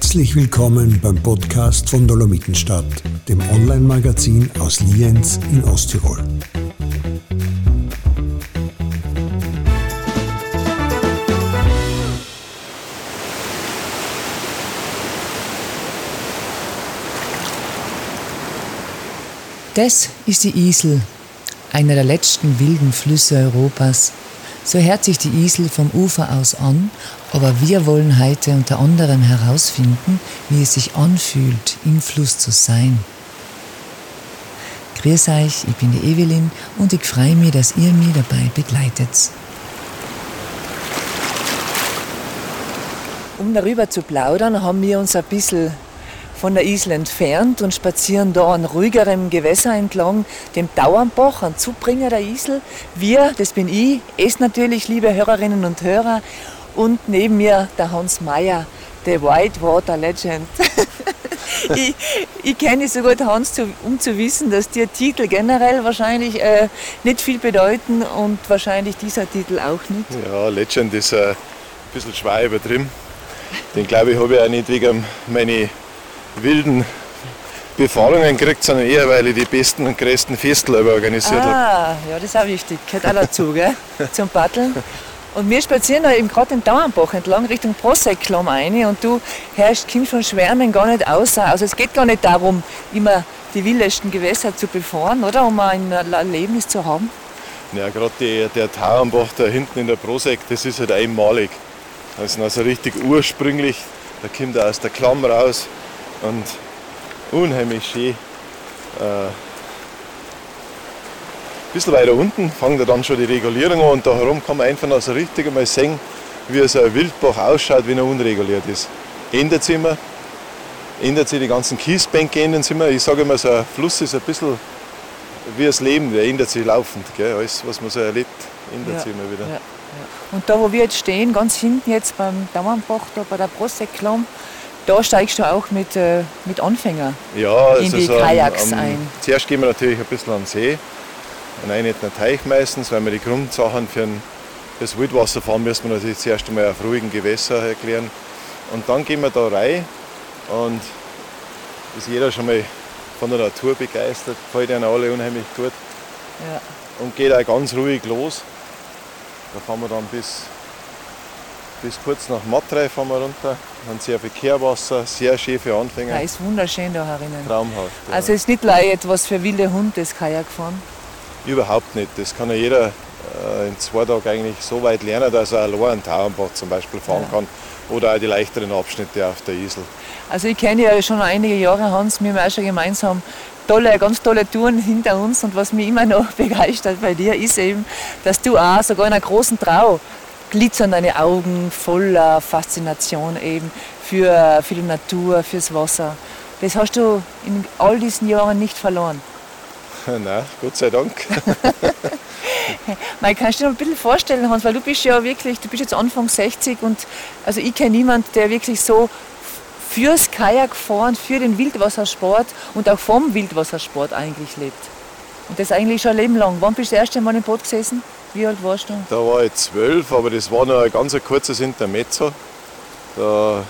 Herzlich willkommen beim Podcast von Dolomitenstadt, dem Online-Magazin aus Lienz in Osttirol. Das ist die Isel, einer der letzten wilden Flüsse Europas. So hört sich die Isel vom Ufer aus an, aber wir wollen heute unter anderem herausfinden, wie es sich anfühlt, im Fluss zu sein. Grüß euch, ich bin die Evelyn und ich freue mich, dass ihr mich dabei begleitet. Um darüber zu plaudern, haben wir uns ein bisschen von der Isel entfernt und spazieren da an ruhigerem Gewässer entlang, dem Dauernbach, ein Zubringer der Isel. Wir, das bin ich, es natürlich, liebe Hörerinnen und Hörer, und neben mir der Hans Meyer, der Whitewater Legend. ich, ich kenne so gut Hans, um zu wissen, dass dir Titel generell wahrscheinlich äh, nicht viel bedeuten und wahrscheinlich dieser Titel auch nicht. Ja, Legend ist äh, ein bisschen schwer übertrieben. Den glaube ich habe ich auch nicht wegen meine wilden Befahrungen gekriegt, sondern eher, weil ich die besten und größten Festel organisiert habe. Ah, ja, das ist auch wichtig. Gehört auch dazu, gell? Zum Paddeln. Und wir spazieren da eben gerade den Dauernbach entlang Richtung Prossekklamm ein und du herrschst Kind von Schwärmen gar nicht aus. Also es geht gar nicht darum, immer die wildesten Gewässer zu befahren, oder? Um ein Erlebnis zu haben. Ja, gerade der Tauernbach da hinten in der Prosek, das ist halt einmalig. Das ist also richtig ursprünglich. Da kommt er aus der Klamm raus und unheimlich schön. Äh, ein bisschen weiter unten fängt dann schon die Regulierung an und da herum kann man einfach noch so richtig einmal sehen, wie so ein Wildbach ausschaut, wenn er unreguliert ist. Ändert sich immer, ändert sich die ganzen Kiesbänke, ändern sich immer. Ich sage immer, so ein Fluss ist ein bisschen wie das Leben, der ändert sich laufend. Gell? Alles, was man so erlebt, ändert ja, sich immer wieder. Ja, ja. Und da, wo wir jetzt stehen, ganz hinten jetzt beim Dauernbach, da bei der Brosseklamm, da steigst du auch mit, äh, mit Anfängern ja, in die Kajaks am, am, ein. Zuerst gehen wir natürlich ein bisschen an den See, an einen Teich meistens, weil wir die Grundsachen für ein, das Wildwasserfahren müssen wir natürlich zuerst einmal auf ruhigen Gewässer erklären. Und dann gehen wir da rein und ist jeder schon mal von der Natur begeistert, gefällt ihnen alle unheimlich gut. Ja. Und geht auch ganz ruhig los. Da fahren wir dann bis bis kurz nach Matrei fahren wir runter. Haben sehr viel Kehrwasser, sehr schön für Anfänger. Ja, ist wunderschön da herinnen. Traumhaft. Ja. Also ist nicht gleich etwas für wilde Hunde, das Kajak fahren? Überhaupt nicht. Das kann ja jeder äh, in zwei Tagen eigentlich so weit lernen, dass er allein einen Tauernbach zum Beispiel fahren ja. kann. Oder auch die leichteren Abschnitte auf der Isel. Also ich kenne ja schon einige Jahre, Hans, wir haben auch schon gemeinsam tolle, ganz tolle Touren hinter uns. Und was mich immer noch begeistert bei dir ist eben, dass du auch sogar in einer großen Trau glitzern deine Augen voller Faszination eben für, für die Natur, fürs Wasser. Das hast du in all diesen Jahren nicht verloren. Nein, Gott sei Dank. Man kannst du dir noch ein bisschen vorstellen, Hans, weil du bist ja wirklich, du bist jetzt Anfang 60 und also ich kenne niemanden, der wirklich so fürs Kajakfahren, für den Wildwassersport und auch vom Wildwassersport eigentlich lebt. Und das eigentlich schon ein Leben lang. Wann bist du das erste Mal im Boot gesessen? Wie alt warst du? Da war ich zwölf, aber das war noch ein ganz kurzes Intermezzo. Da,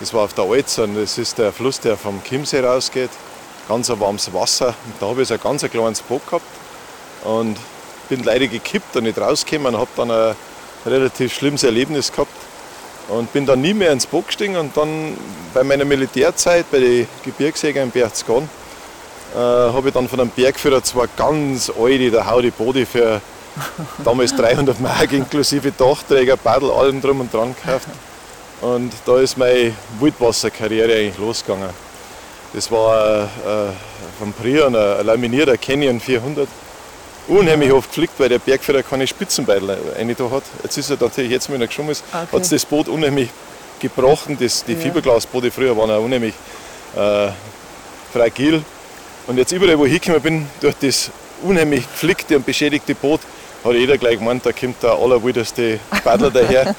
das war auf der Alzern, das ist der Fluss, der vom Chiemsee rausgeht. Ganz ein warmes Wasser. Und da habe ich so ein ganz kleines Boot gehabt und bin leider gekippt und nicht rausgekommen und habe dann ein relativ schlimmes Erlebnis gehabt und bin dann nie mehr ins Boot gestiegen und dann bei meiner Militärzeit bei den Gebirgsjägern in Berchtesgaden äh, habe ich dann von einem Bergführer zwei ganz alte, der Haudi Body für damals 300 Mark inklusive Dachträger, Paddel, allem drum und dran gekauft. Und da ist meine Wildwasserkarriere eigentlich losgegangen. Das war äh, von Prion ein laminierter Canyon 400. Unheimlich oft geflickt, weil der Bergführer keine Spitzenbeidel rein da hat. Jetzt ist er natürlich, jetzt wenn er geschwommen ist, okay. hat das Boot unheimlich gebrochen. Das, die ja. Fiberglasboote früher waren auch unheimlich äh, fragil. Und jetzt überall, wo ich hingekommen bin, durch das unheimlich geflickte und beschädigte Boot, hat jeder gleich gemeint, da kommt der allerwildeste Paddler daher.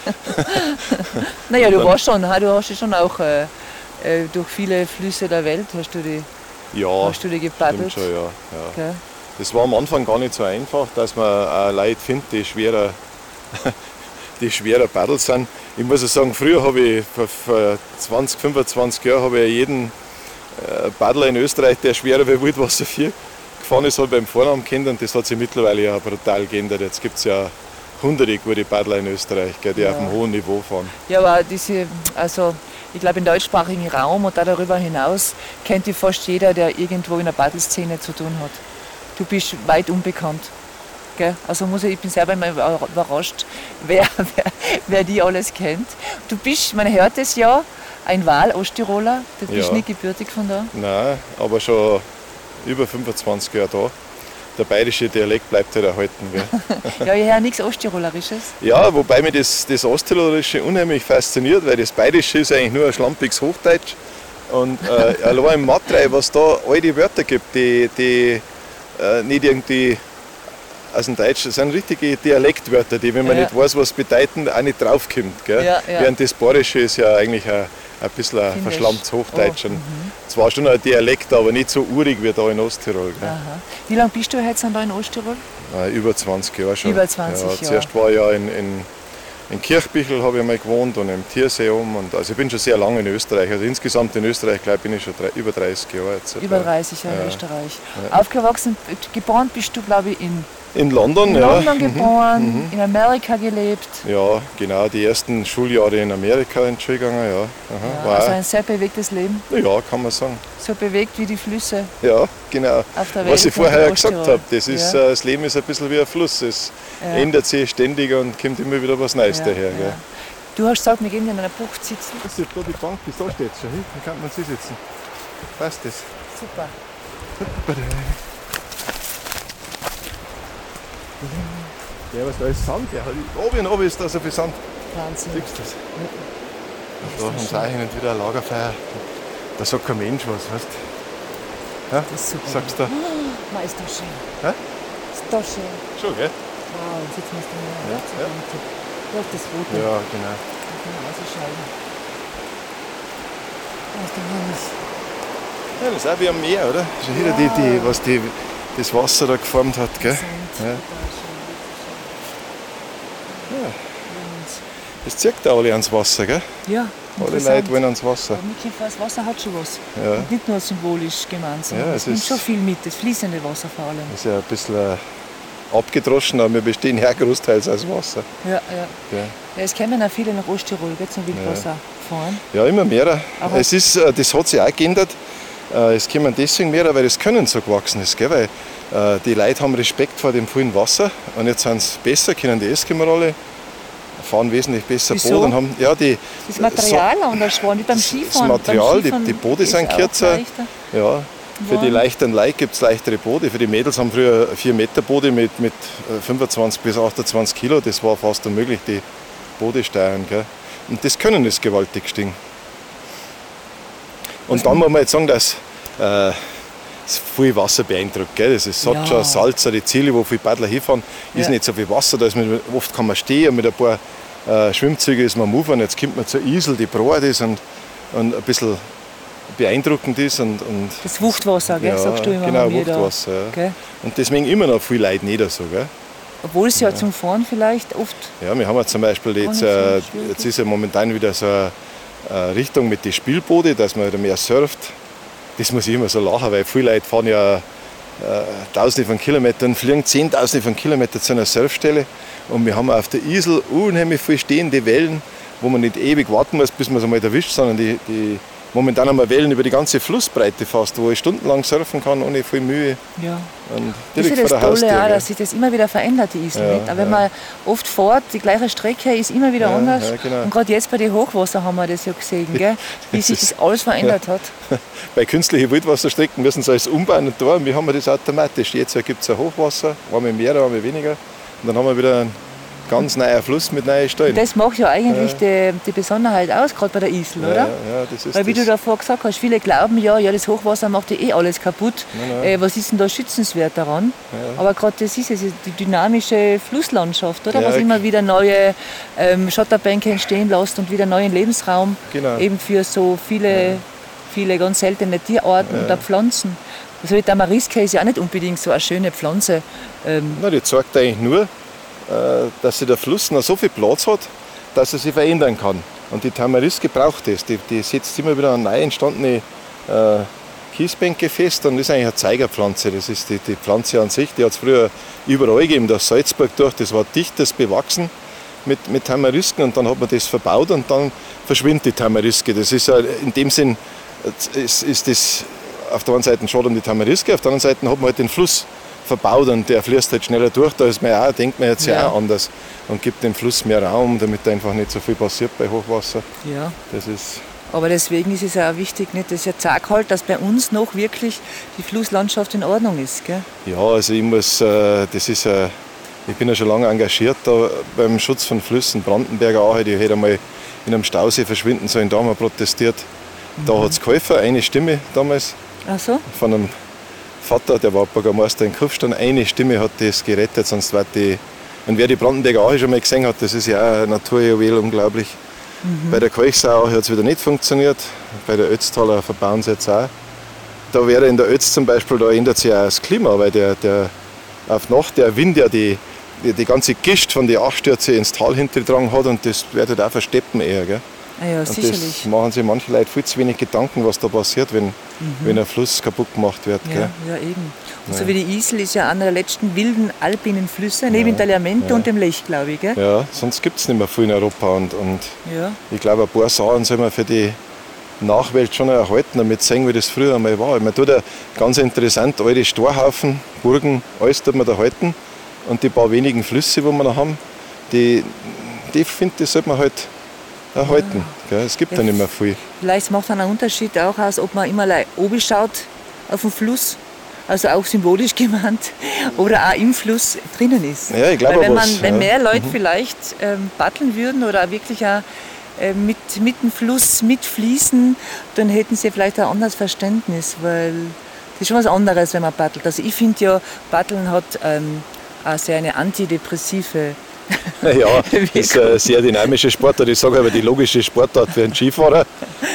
naja, du warst schon, du hast schon auch äh, äh, durch viele Flüsse der Welt hast du die, ja, hast du die gepaddelt. Schon, ja, ja. Okay. Das war am Anfang gar nicht so einfach, dass man auch Leute findet, die schwerer, die schwerer Paddel sind. Ich muss sagen, früher habe ich, vor, vor 20, 25 Jahren, habe ich jeden äh, Paddler in Österreich, der schwerer wie Wildwasser 4 gefahren ist, halt beim Vornamen kennt und das hat sich mittlerweile ja brutal geändert. Jetzt gibt es ja hunderte gute Paddler in Österreich, gell, die Ja. auf einem hohen Niveau fahren. Ja, aber diese, also ich glaube im deutschsprachigen Raum und da darüber hinaus kennt die fast jeder, der irgendwo in der Paddelszene zu tun hat. Du bist weit unbekannt. Gell? Also muss ich, ich bin selber immer über- überrascht, wer, wer, wer die alles kennt. Du bist, man hört es ja, ein Wahl-Osttiroler, du bist Ja. nicht gebürtig von da. Nein, aber schon über 25 Jahre da. Der bayerische Dialekt bleibt halt erhalten. Gell. Ja, ich höre nichts Osttirolerisches. Ja, wobei mich das, das Osttirolerische unheimlich fasziniert, weil das Bayerische ist eigentlich nur ein schlampiges Hochdeutsch. Und äh, allein im Matrei, was da alte Wörter gibt, die, die äh, nicht irgendwie aus dem Deutsch, das sind richtige Dialektwörter, die, wenn man Ja. nicht weiß, was bedeuten, auch nicht draufkommt. Gell? Ja, ja. Während das Bayerische ist ja eigentlich ein, ein bisschen ein verschlammtes Hochdeutsch. Oh, Und Zwar schon ein Dialekt, aber nicht so urig wie da in Osttirol. Wie lange bist du jetzt da in Osttirol? Über 20 Jahre schon. Über 20 ja, Jahre. Zuerst war ich ja in, in, in Kirchbichel habe ich mal gewohnt und im Tiersee um. Und, also ich bin schon sehr lange in Österreich. Also insgesamt in Österreich glaube ich, bin ich schon drei, über 30 Jahre jetzt. Über etwa. 30 Jahre in. Österreich. Aufgewachsen, geboren bist du, glaube ich, in In London, ja. London geboren, in Amerika gelebt. Ja, genau, die ersten Schuljahre in Amerika in gegangen, ja. Aha, war Also ein sehr bewegtes Leben. ja, kann man sagen. So bewegt wie die Flüsse Ja, genau. auf der Welt. Was ich vorher in ja gesagt habe, das, ist, ja. äh, das Leben ist ein bisschen wie ein Fluss. Es Ja. ändert sich ständig und kommt immer wieder was Neues Ja, daher. ja. Du hast gesagt, wir gehen in einer Bucht sitzen. Das ist da die Bank, die da steht schon. Dann kann man sie sitzen. Passt das? Super. Ja, was da ist Sand. Ja, oben und oben ist da so viel Sand. Wahnsinn. Siehst du das? Da haben sie auch hin und wieder ein Lagerfeuer. Da sagt kein Mensch was, weißt du? Ja? Das ist super. Sagst du? Ma, ist das schön. Hä? Ist das schön. Schon, gell? Wow, jetzt sitzen wir da. Ja, Ja, ja. ja. das Rote. Ja, genau. Da kann man ausschalten. Das ist der Hannes. Ja, das ist auch wie am Meer, oder? Schon wieder die, die, was die, das Wasser da geformt hat, gell? Ja. Ja. Das zieht da alle ans Wasser, gell? Ja, Alle. Leute wollen ans Wasser. Aber das Wasser hat schon was. Ja. Und nicht nur symbolisch gemeint, sondern Ja, es nimmt schon viel mit, das fließende Wasser vor allem. Das ist ja ein bisschen äh, abgedroschen, aber wir bestehen ja großteils aus Wasser. Ja, ja. Gell? ja es kommen auch viele nach Osttirol, gell, zum Wildwasser fahren. Ja, immer mehr. Aber- Es ist, äh, das hat sich auch geändert. Äh, Es kommen deswegen mehr, weil das Können so gewachsen ist. Gell? Weil äh, die Leute haben Respekt vor dem vielen Wasser und jetzt sind sie besser, können die Eskimo-Rolle, fahren wesentlich besser Wieso? Boot und haben, ja, die, Das Material anders geworden, wie beim das Skifahren. Material, beim die- Skifahren die Boote ist sind kürzer. Ja, für die Warm. leichteren Leute gibt es leichtere Boote. Für die Mädels haben früher 4 Meter Boote mit, mit äh, 25 bis 28 Kilo. Das war fast unmöglich, die Boote steuern. Gell? Und das Können ist gewaltig gestiegen. Und dann muss man jetzt sagen, dass äh, es viel Wasser beeindruckt. Gell? Das ist Ja. Sotscha, Salza, die Ziele, wo viele Paddler hinfahren, ist Ja. nicht so viel Wasser. Da ist man, oft kann man stehen und mit ein paar äh, Schwimmzüge ist man am Ufer. Und jetzt kommt man zur Isel, die breit ist und, und ein bisschen beeindruckend ist. Und, und Das Wuchtwasser, gell, ja, sagst du immer genau, wir da. Wuchtwasser. Ja. Und deswegen immer noch viel Leute nicht so. Gell? Obwohl es ja, zum Fahren vielleicht oft. Ja, wir haben ja zum Beispiel jetzt, äh, jetzt ist ja momentan wieder so eine äh, Richtung mit den Spielbooten, dass man mehr surft. Das muss ich immer so lachen, weil viele Leute fahren ja äh, Tausende von Kilometern, fliegen Zehntausende von Kilometern zu einer Surfstelle und wir haben auf der Isel unheimlich viele stehende Wellen, wo man nicht ewig warten muss, bis man es einmal erwischt, sondern die, die momentan haben wir Wellen über die ganze Flussbreite fast, wo ich stundenlang surfen kann, ohne viel Mühe. Ja. Und Das ist direkt ja das. Tolle auch, dass sich das immer wieder verändert, die Isel. Ja, nicht? Aber wenn ja. man oft fährt, die gleiche Strecke ist immer wieder Ja, anders. genau. Und gerade jetzt bei den Hochwasser haben wir das ja gesehen, gell? wie sich das alles verändert hat. Bei künstlichen Wildwasserstrecken müssen sie alles umbauen und da. Und wir haben wir das automatisch. Jetzt gibt es ein Hochwasser, einmal mehr, einmal weniger. Und dann haben wir wieder einen ganz neuen Fluss mit neuen Stellen. Das macht ja eigentlich Die, die Besonderheit aus, gerade bei der Isel, ja, oder? ja, das ist Weil wie das. du davor gesagt hast, viele glauben ja, ja, das Hochwasser macht ja eh alles kaputt. Nein, nein. Äh, was ist denn da schützenswert daran? Aber gerade das ist es, die dynamische Flusslandschaft, oder? Ja, was immer wieder neue ähm, Schotterbänke entstehen lässt und wieder neuen Lebensraum Genau. eben für so viele, viele ganz seltene Tierarten und auch Pflanzen. Also die Tamariske ist ja auch nicht unbedingt so eine schöne Pflanze. Ähm, Na, die zeigt eigentlich nur, dass sich der Fluss noch so viel Platz hat, dass er sich verändern kann. Und die Tamariske braucht das. Die, die setzt immer wieder an neu entstandene äh, Kiesbänke fest und ist eigentlich eine Zeigerpflanze. Das ist die, die Pflanze an sich, die hat es früher überall gegeben, das Salzburg durch, das war dichtes bewachsen mit, mit Tamarisken und dann hat man das verbaut und dann verschwindet die Tamariske. Das ist in dem Sinn ist, ist das auf der einen Seite schade um die Tamariske, auf der anderen Seite hat man halt den Fluss verbaut und der fließt halt schneller durch. Da ist man auch, denkt man jetzt ja, ja auch anders und gibt dem Fluss mehr Raum, damit einfach nicht so viel passiert bei Hochwasser. Ja. Das ist aber deswegen ist es auch wichtig, nicht, dass ja zeigt halt, dass bei uns noch wirklich die Flusslandschaft in Ordnung ist. Gell? Ja, also ich muss, äh, das ist, äh, ich bin ja schon lange engagiert da beim Schutz von Flüssen. Brandenberger auch, die hätte einmal in einem Stausee verschwinden sollen, da haben wir protestiert. Mhm. Da hat es geholfen, eine Stimme damals. Ach so? Von einem Vater, der war Bürgermeister in Kufstein, eine Stimme hat das gerettet, sonst wird die. Und wer die Brandenberger auch schon mal gesehen hat, das ist ja auch ein Naturjuwel, unglaublich. Mhm. Bei der Kolchsau hat es wieder nicht funktioniert. Bei der Ötztaler verbauen sie jetzt auch. Da wäre in der Ötz zum Beispiel, da ändert sich auch das Klima, weil der, der auf Nacht der Wind ja die, die, die ganze Gischt von den Achstürzen ins Tal hintergetragen hat und das wird halt auch versteppen eher. Gell? Ah ja, und sicherlich. das machen sich manche Leute viel zu wenig Gedanken, was da passiert, wenn, mhm. wenn ein Fluss kaputt gemacht wird. Ja, gell? ja eben. Und so wie die Isel ist ja einer der letzten wilden alpinen Flüsse, neben ja, Taliamente ja. und dem Lech, glaube ich. Gell? Ja, sonst gibt es nicht mehr viel in Europa. Und, und ja. ich glaube, ein paar Sachen soll man für die Nachwelt schon erhalten, damit sehen, wie das früher einmal war. Man tut ja ganz interessant, alte Storhaufen, Burgen, alles tut man da halten. Und die paar wenigen Flüsse, die wir noch haben, die, die finde ich, sollte man halt erhalten. Ja. Es gibt ja, nicht mehr viel. Vielleicht macht einen Unterschied auch aus, ob man immer oben schaut auf den Fluss also auch symbolisch gemeint, oder auch im Fluss drinnen ist. Ja, ich glaube wenn, man, was, wenn ja. mehr Leute mhm. vielleicht ähm, batteln würden oder wirklich auch äh, mit, mit dem Fluss mitfließen, dann hätten sie vielleicht ein anderes Verständnis, weil das ist schon was anderes, wenn man battelt. Also ich finde ja, Batteln hat ähm, auch sehr eine antidepressive ja, das ist ein sehr dynamischer Sportart. Ich sage aber die logische Sportart für einen Skifahrer.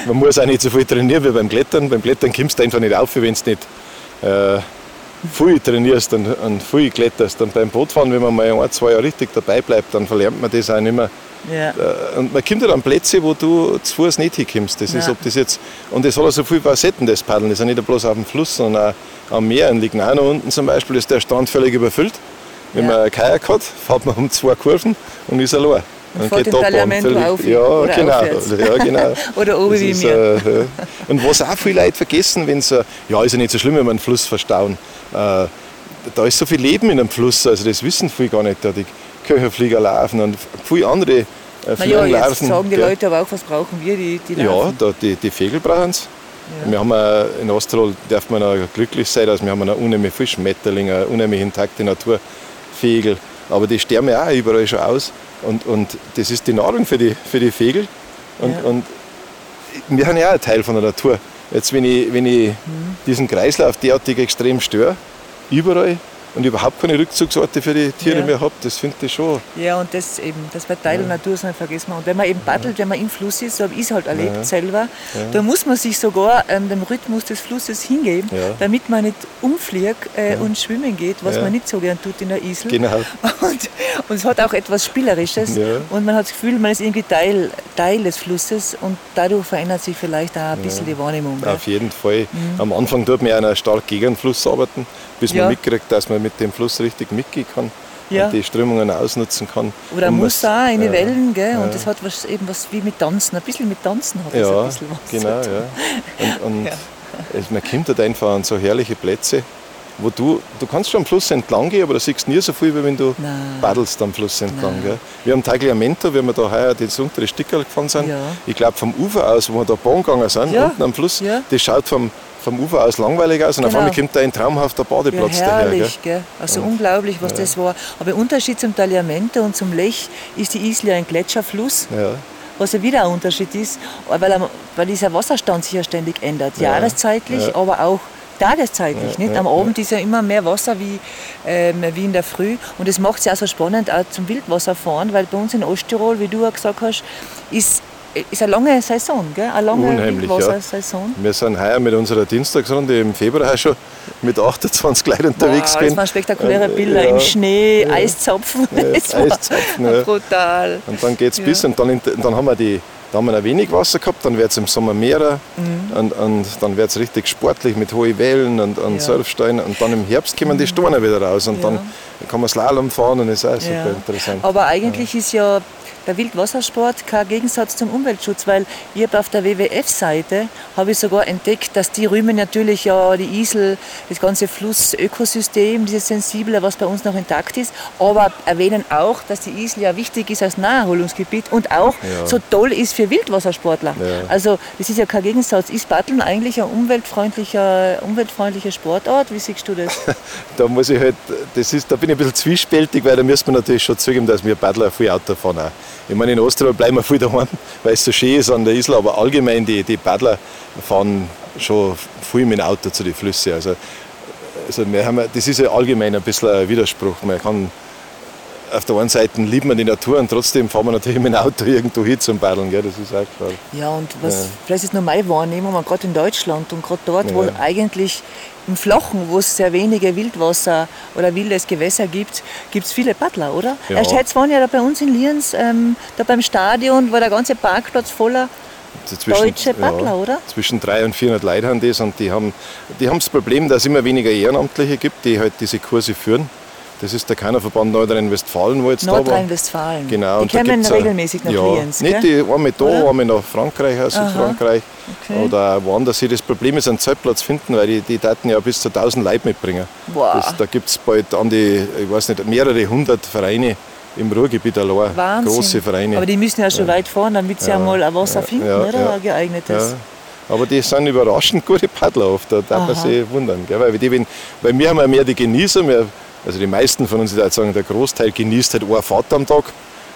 Man muss auch nicht so viel trainieren wie beim Klettern. Beim Klettern kommst du einfach nicht auf, wenn es nicht äh, viel trainierst und, und viel kletterst. Und beim Bootfahren, wenn man mal ein, zwei Jahre richtig dabei bleibt, dann verlernt man das auch nicht mehr. Ja. Äh, und man kommt ja an Plätze, wo du zu Fuß nicht hinkommst. Das ja. ist, ob das jetzt, und das hat auch so viele Facetten, das Paddeln. Das ist ja nicht bloß auf dem Fluss, sondern auch am Meer. In Lignano unten zum Beispiel ist der Strand völlig überfüllt. Wenn ja. man ein Kajak hat, fährt man um zwei Kurven und ist allein. Und geht den Parlamento auf. Ja, oder genau. ja, genau. oder oben wie mir. Äh, ja. Und was auch viele Leute vergessen, wenn sie, ja, ist ja nicht so schlimm, wenn wir einen Fluss verstauen. Äh, da ist so viel Leben in einem Fluss, also das wissen viele gar nicht. Da die Köcherflieger laufen und viele andere äh, Fliegen ja, laufen. sagen die Leute aber auch, was brauchen wir, die, die Ja, da, die, die Vögel brauchen es. Ja. Wir haben in Osttirol darf man auch glücklich sein, dass wir haben eine unheimlich viel Schmetterlinge, eine unheimlich intakte Naturvögel. Aber die sterben ja auch überall schon aus. Und, und das ist die Nahrung für die, für die Vögel. Und, ja. und wir sind ja auch ein Teil von der Natur. Jetzt, wenn ich, wenn ich mhm. diesen Kreislauf derartig extrem störe, überall, und überhaupt keine Rückzugsorte für die Tiere ja. mehr habe, das finde ich schon. Ja, und das eben, das bei Teil ja. der Natur sein vergessen wir. Und wenn man eben paddelt, wenn man im Fluss ist, so habe ich es halt erlebt ja. selber, da muss man sich sogar ähm, dem Rhythmus des Flusses hingeben, damit man nicht umfliegt äh, und schwimmen geht, was man nicht so gern tut in der Isel. Genau. Und, und es hat auch etwas Spielerisches und man hat das Gefühl, man ist irgendwie Teil, Teil des Flusses und dadurch verändert sich vielleicht auch ein bisschen die Wahrnehmung. Auf jeden Fall. Mhm. Am Anfang tut man ja stark gegen den Fluss arbeiten, bis man mitkriegt, dass man mit dem Fluss richtig mitgehen kann ja. und die Strömungen ausnutzen kann. Oder um muss auch eine ja, Wellen, gell? Ja. und das hat was, eben was wie mit Tanzen, ein bisschen mit Tanzen hat ja, ein bisschen was. Genau, ja. Und, und es, man kommt halt einfach an so herrliche Plätze, wo du, du kannst schon am Fluss entlang gehen, aber da siehst du nie so viel, wie wenn du Nein. paddelst am Fluss entlang. Gell? Wir haben Tagliamento, wie wir da heuer das untere Stickerl gefahren sind. Ja. Ich glaube vom Ufer aus, wo wir da Bahn gegangen sind, ja. unten am Fluss, ja. das schaut vom, vom Ufer aus langweilig aus und genau. auf einmal kommt da ein traumhafter Badeplatz ja, herrlich, daher. Gell? Also ja. unglaublich, was ja. das war. Aber der Unterschied zum Tagliamento und zum Lech ist die Isel ja ein Gletscherfluss. Ja. Was ja wieder ein Unterschied ist, weil, weil dieser Wasserstand sich ja ständig ändert. Jahreszeitlich, aber auch tageszeitlich. nicht? Am Abend ist ja immer mehr Wasser wie, ähm, wie in der Früh. Und das macht es ja auch so spannend auch zum Wildwasserfahren, weil bei uns in Osttirol, wie du auch gesagt hast, ist ist eine lange Saison, gell? Eine lange Unheimlich, ja. Wildwassersaison. Wir sind heuer mit unserer Dienstagsrunde im Februar schon mit 28 Leuten unterwegs Wow, das waren spektakuläre Bilder ja, im Schnee, ja. Eiszapfen. Ja, Eiszapfen, ja. brutal. Und dann geht es Ja. bis und dann, dann haben wir die da haben wir noch wenig Wasser gehabt, dann wird es im Sommer mehrer Mhm. und, und dann wird es richtig sportlich mit hohen Wellen und, und Ja. Surfsteinen und dann im Herbst kommen die Steine wieder raus und Ja. dann kann man Slalom fahren und ist auch super Ja. interessant. Aber eigentlich ist ja der Wildwassersport kein Gegensatz zum Umweltschutz, weil ich hab auf der WWF-Seite habe ich sogar entdeckt, dass die rühmen natürlich ja die Isel, das ganze Flussökosystem, dieses sensible, was bei uns noch intakt ist, aber erwähnen auch, dass die Isel ja wichtig ist als Naherholungsgebiet und auch Ja. so toll ist für Wildwassersportler. Ja. Also das ist ja kein Gegensatz. Ist Paddeln eigentlich ein umweltfreundlicher, umweltfreundlicher Sportart? Wie siehst du das? Da muss ich halt, das ist, da bin ich ein bisschen zwiespältig, weil da müssen wir natürlich schon zugeben, dass wir Paddler viel Auto fahren. Auch. Ich meine, in Osttirol bleiben wir viel daheim, weil es so schön ist an der Isla, aber allgemein die, die Paddler fahren schon viel mit dem Auto zu den Flüssen. Also, also wir haben, das ist ja allgemein ein bisschen ein Widerspruch. Man kann auf der einen Seite liebt man die Natur und trotzdem fahren wir natürlich mit dem Auto irgendwo hin zum Paddeln. Gell? Das ist auch klar. Ja, und was, Ja. vielleicht ist nur meine Wahrnehmung, gerade in Deutschland und gerade dort, wo Ja. eigentlich im Flachen, wo es sehr wenige Wildwasser oder wildes Gewässer gibt, gibt es viele Paddler, oder? Ja. Erst heute waren ja da bei uns in Lienz, ähm, da beim Stadion, war der ganze Parkplatz voller zwischen- Deutsche Paddler, oder? Zwischen 300 und 400 Leute haben das und die haben, die haben das Problem, dass es immer weniger Ehrenamtliche gibt, die halt diese Kurse führen. Das ist der Kainerverband Nordrhein-Westfalen, wo jetzt da war. Nordrhein-Westfalen. Genau. Die und da kommen gibt's auch- regelmäßig nach ja, Lienz, Nicht die, einmal da, Oder? einmal nach Frankreich, aus. Südfrankreich. Okay. Oder woanders. Das Problem ist, einen Zeltplatz finden, weil die, die Daten ja bis zu 1000 Leute mitbringen. Boah. Das, da gibt es bald an die, ich weiß nicht, mehrere hundert Vereine im Ruhrgebiet allein. Wahnsinn. Große Vereine. Aber die müssen ja schon weit fahren, damit sie Ja. einmal ein Wasser finden, ja, oder? ja. Geeignetes. Ja. Aber die sind überraschend gute Paddler oft, da darf man Aha. sich wundern. Gell? Weil, die, wenn, weil wir haben ja mehr die Genießer, wir, also die meisten von uns, ich würde sagen, der Großteil genießt halt eine Fahrt am Tag.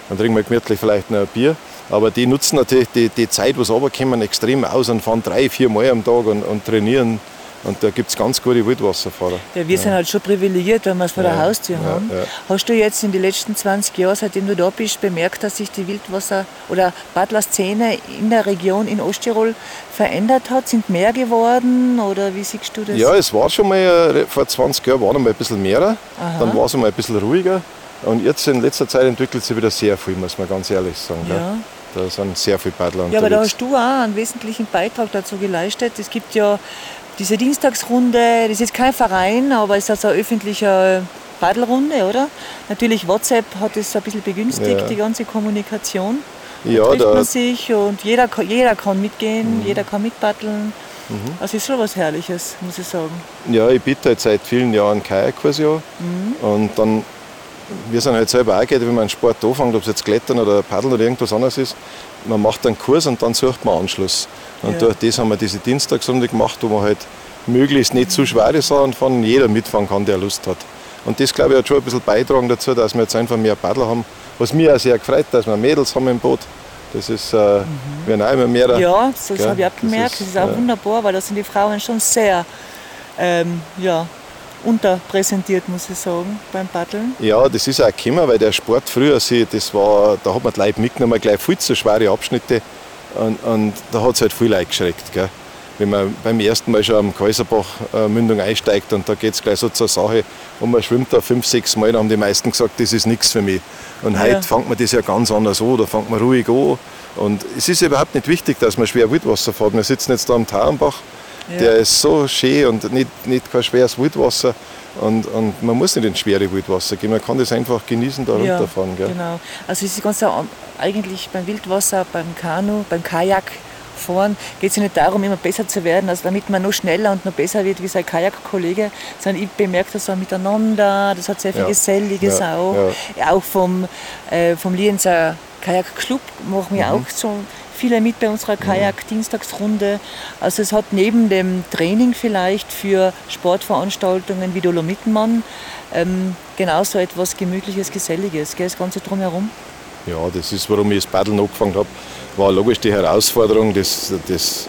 Dann trinken wir gemütlich vielleicht noch ein Bier. Aber die nutzen natürlich die, die Zeit, wo sie runterkommen, extrem aus und fahren drei, vier Mal am Tag und, und trainieren. Und da gibt es ganz gute Wildwasserfahrer. Ja, wir sind halt schon privilegiert, wenn wir es vor der Ja, Haustür ja, haben. ja. Hast du jetzt in den letzten 20 Jahren, seitdem du da bist, bemerkt, dass sich die Wildwasser- oder Paddlerszene in der Region in Osttirol verändert hat? Sind mehr geworden oder wie siehst du das? Ja, es war schon mal, äh, vor 20 Jahren waren einmal ein bisschen mehr, dann war es einmal ein bisschen ruhiger. Und jetzt in letzter Zeit entwickelt sich wieder sehr viel, muss man ganz ehrlich sagen. Ja. Da sind sehr viele Paddler Ja, aber da unterwegs. hast du auch einen wesentlichen Beitrag dazu geleistet. Es gibt ja diese Dienstagsrunde, das ist jetzt kein Verein, aber es ist also eine öffentliche Paddelrunde, oder? Natürlich WhatsApp hat es ein bisschen begünstigt, Ja. die ganze Kommunikation. ja, trifft da, man sich und jeder, jeder kann mitgehen, jeder kann mitpaddeln. Also ist schon was Herrliches, muss ich sagen. Ja, ich biete halt seit vielen Jahren Kajakkurse an. Und dann, wir sind halt selber auch geht, wenn man einen Sport anfängt, ob es jetzt Klettern oder Paddeln oder irgendwas anderes ist, man macht einen Kurs und dann sucht man Anschluss. Und Ja. durch das haben wir diese Dienstagsrunde gemacht, wo man halt möglichst nicht zu schwere Sachen fahren, jeder mitfahren kann, der Lust hat. Und das, glaube ich, hat schon ein bisschen beitragen dazu, dass wir jetzt einfach mehr Paddler haben. Was mich auch sehr gefreut, dass wir Mädels haben im Boot. Das ist, äh, wir werden auch immer mehr. Ja, das habe ich auch das gemerkt. ist, Das ist auch ja. wunderbar, weil da sind die Frauen schon sehr ähm, ja, unterpräsentiert, muss ich sagen, beim Paddeln. Ja, das ist auch gekommen, weil der Sport früher, das war, da hat man die Leute mitgenommen, gleich viel zu schwere Abschnitte. Und, und da hat es halt viel Leute geschreckt. Gell? Wenn man beim ersten Mal schon am Kaiserbach-Mündung einsteigt und da geht es gleich so zur Sache und man schwimmt da fünf, sechs Mal, dann haben die meisten gesagt, das ist nichts für mich. Und Ja. heute fängt man das ja ganz anders an, da fängt man ruhig an. Und es ist überhaupt nicht wichtig, dass man schwer Wildwasser fährt. Wir sitzen jetzt da am Tauernbach, Ja. der ist so schön und nicht, nicht kein schweres Wildwasser. Und, und man muss nicht ins schwere Wildwasser gehen, man kann das einfach genießen, da runterfahren. Gell? Genau. Also es ist ganz eigentlich beim Wildwasser, beim Kanu, beim Kajak fahren, geht es ja nicht darum, immer besser zu werden, also damit man noch schneller und noch besser wird wie sein Kajakkollege, sondern ich bemerke das auch miteinander, das hat sehr viel Ja. Geselliges Ja, auch. Ja, Auch vom, äh, vom Lienzer Kajakclub machen wir Mhm. auch so viele mit bei unserer Kajak-Dienstagsrunde. Also es hat neben dem Training vielleicht für Sportveranstaltungen wie Dolomitenmann ähm, genauso etwas Gemütliches, Geselliges, gell, das Ganze drumherum. Ja, das ist, warum ich das Paddeln angefangen habe. War logisch die Herausforderung, das, das,